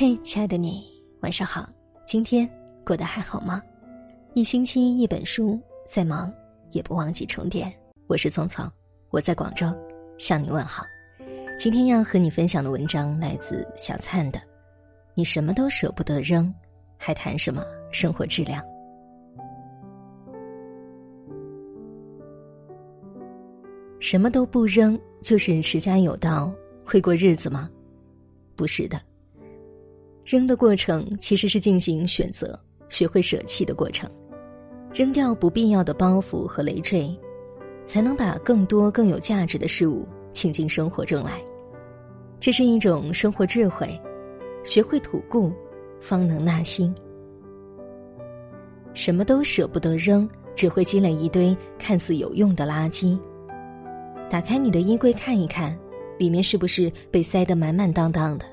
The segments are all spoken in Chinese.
嘿，亲爱的你，晚上好。今天过得还好吗？一星期一本书，再忙也不忘记充电。我是聪聪，我在广州向你问好。今天要和你分享的文章来自小灿的。你什么都舍不得扔，还谈什么生活质量？什么都不扔，就是持家有道，会过日子吗？不是的。扔的过程其实是进行选择、学会舍弃的过程，扔掉不必要的包袱和累赘，才能把更多更有价值的事物请进生活中来。这是一种生活智慧，学会吐故，方能纳新。什么都舍不得扔，只会积累一堆看似有用的垃圾。打开你的衣柜看一看，里面是不是被塞得满满当当的？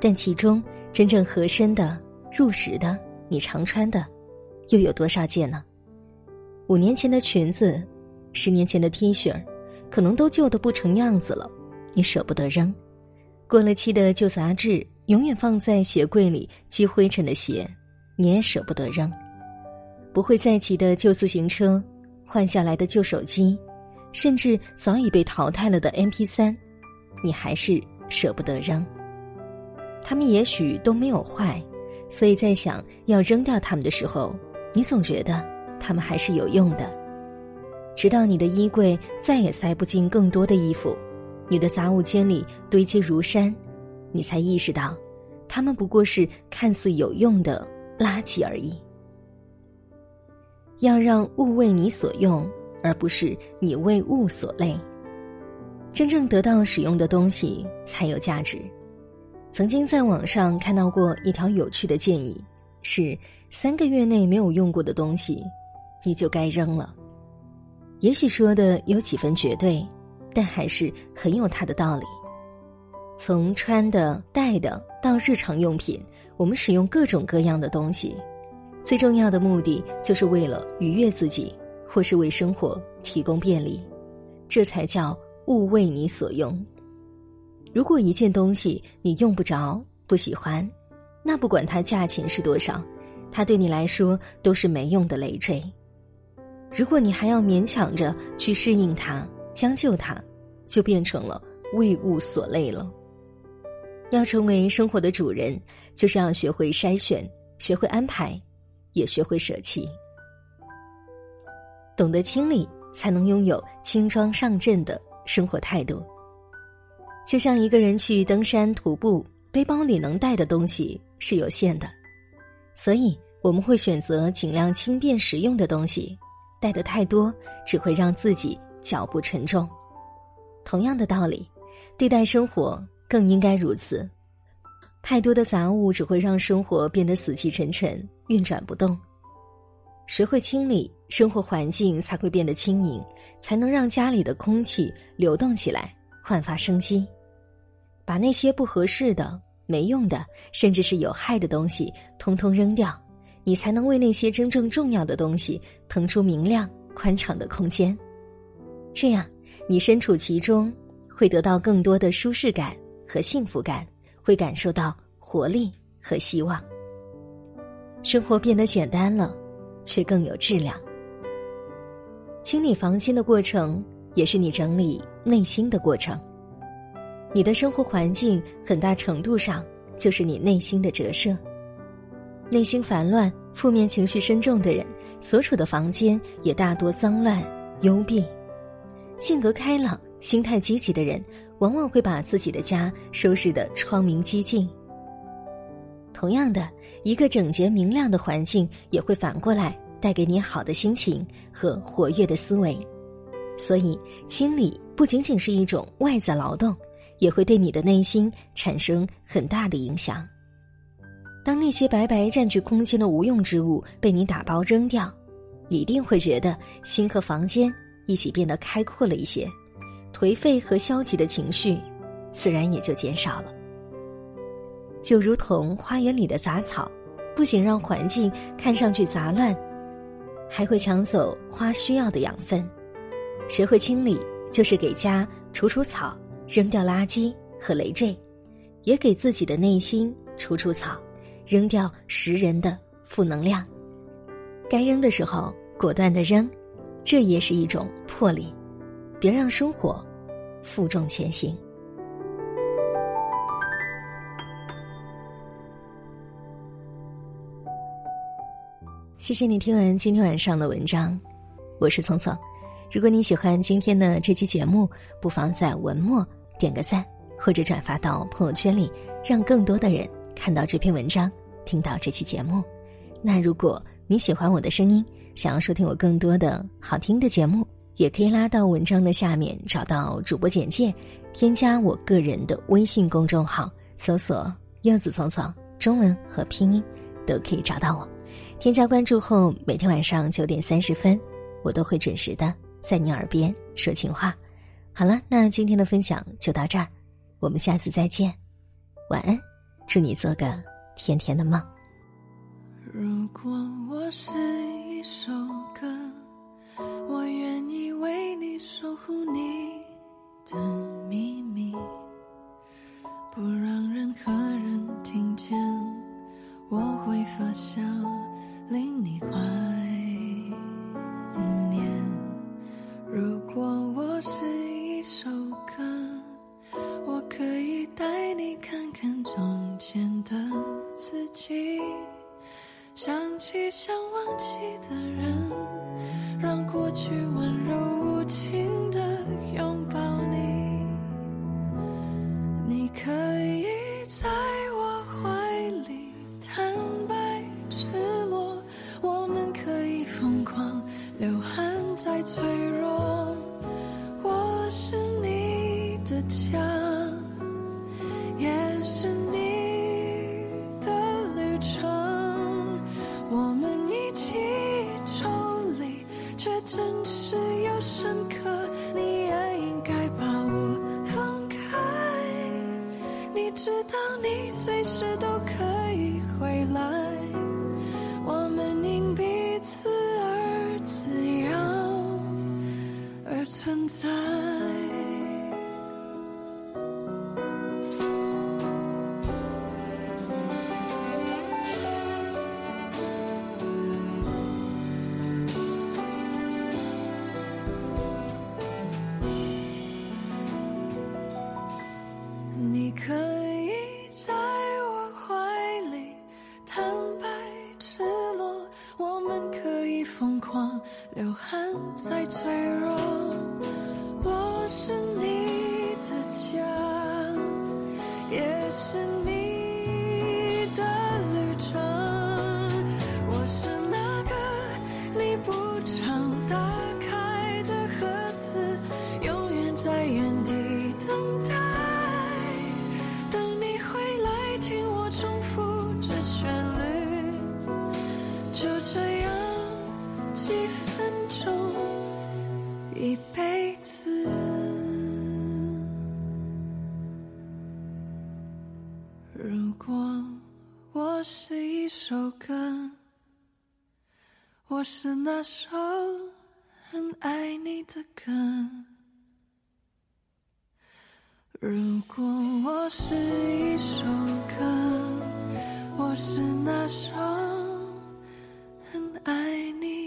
但其中。真正合身的、入时的、你常穿的，又有多少件呢？五年前的裙子，十年前的 T 恤可能都旧的不成样子了，你舍不得扔；过了期的旧杂志，永远放在鞋柜里积灰尘的鞋，你也舍不得扔；不会再骑的旧自行车，换下来的旧手机，甚至早已被淘汰了的 MP 三，你还是舍不得扔。他们也许都没有坏，所以在想要扔掉他们的时候，你总觉得他们还是有用的。直到你的衣柜再也塞不进更多的衣服，你的杂物间里堆积如山，你才意识到，他们不过是看似有用的垃圾而已。要让物为你所用，而不是你为物所累。真正得到使用的东西才有价值。曾经在网上看到过一条有趣的建议，是三个月内没有用过的东西，你就该扔了。也许说的有几分绝对，但还是很有它的道理。从穿的、戴的到日常用品，我们使用各种各样的东西，最重要的目的就是为了愉悦自己，或是为生活提供便利，这才叫物为你所用。如果一件东西你用不着、不喜欢，那不管它价钱是多少，它对你来说都是没用的累赘。如果你还要勉强着去适应它、将就它，就变成了为物所累了。要成为生活的主人，就是要学会筛选、学会安排，也学会舍弃。懂得清理，才能拥有轻装上阵的生活态度。就像一个人去登山徒步，背包里能带的东西是有限的，所以我们会选择尽量轻便实用的东西。带的太多，只会让自己脚步沉重。同样的道理，对待生活更应该如此。太多的杂物只会让生活变得死气沉沉、运转不动。学会清理，生活环境才会变得轻盈，才能让家里的空气流动起来，焕发生机。把那些不合适的、没用的，甚至是有害的东西，通通扔掉，你才能为那些真正重要的东西腾出明亮、宽敞的空间。这样，你身处其中，会得到更多的舒适感和幸福感，会感受到活力和希望。生活变得简单了，却更有质量。清理房间的过程，也是你整理内心的过程。你的生活环境很大程度上就是你内心的折射。内心烦乱、负面情绪深重的人，所处的房间也大多脏乱、幽闭；性格开朗、心态积极的人，往往会把自己的家收拾得窗明几净。同样的，一个整洁明亮的环境，也会反过来带给你好的心情和活跃的思维。所以，清理不仅仅是一种外在劳动。也会对你的内心产生很大的影响。当那些白白占据空间的无用之物被你打包扔掉，你一定会觉得心和房间一起变得开阔了一些，颓废和消极的情绪自然也就减少了。就如同花园里的杂草，不仅让环境看上去杂乱，还会抢走花需要的养分。学会清理，就是给家除除草。扔掉垃圾和累赘，也给自己的内心除除草，扔掉食人的负能量。该扔的时候果断的扔，这也是一种魄力。别让生活负重前行。谢谢你听完今天晚上的文章，我是聪聪。如果你喜欢今天的这期节目，不妨在文末点个赞，或者转发到朋友圈里，让更多的人看到这篇文章，听到这期节目。那如果你喜欢我的声音，想要收听我更多的好听的节目，也可以拉到文章的下面，找到主播简介，添加我个人的微信公众号，搜索“柚子聪聪”，中文和拼音都可以找到我。添加关注后，每天晚上九点三十分，我都会准时的在你耳边说情话。好了，那今天的分享就到这儿，我们下次再见，晚安，祝你做个甜甜的梦。如果我是一首歌，我愿意为你守护你轻的拥抱你。你可以在我怀里坦白赤裸我们可以疯狂流汗再脆弱。我是你的家。你知道你随时都可以回来。我们因彼此而自由，而。存在。再脆弱，一辈子。如果我是一首歌，我是那首很爱你的歌。如果我是一首歌，我是那首很爱你。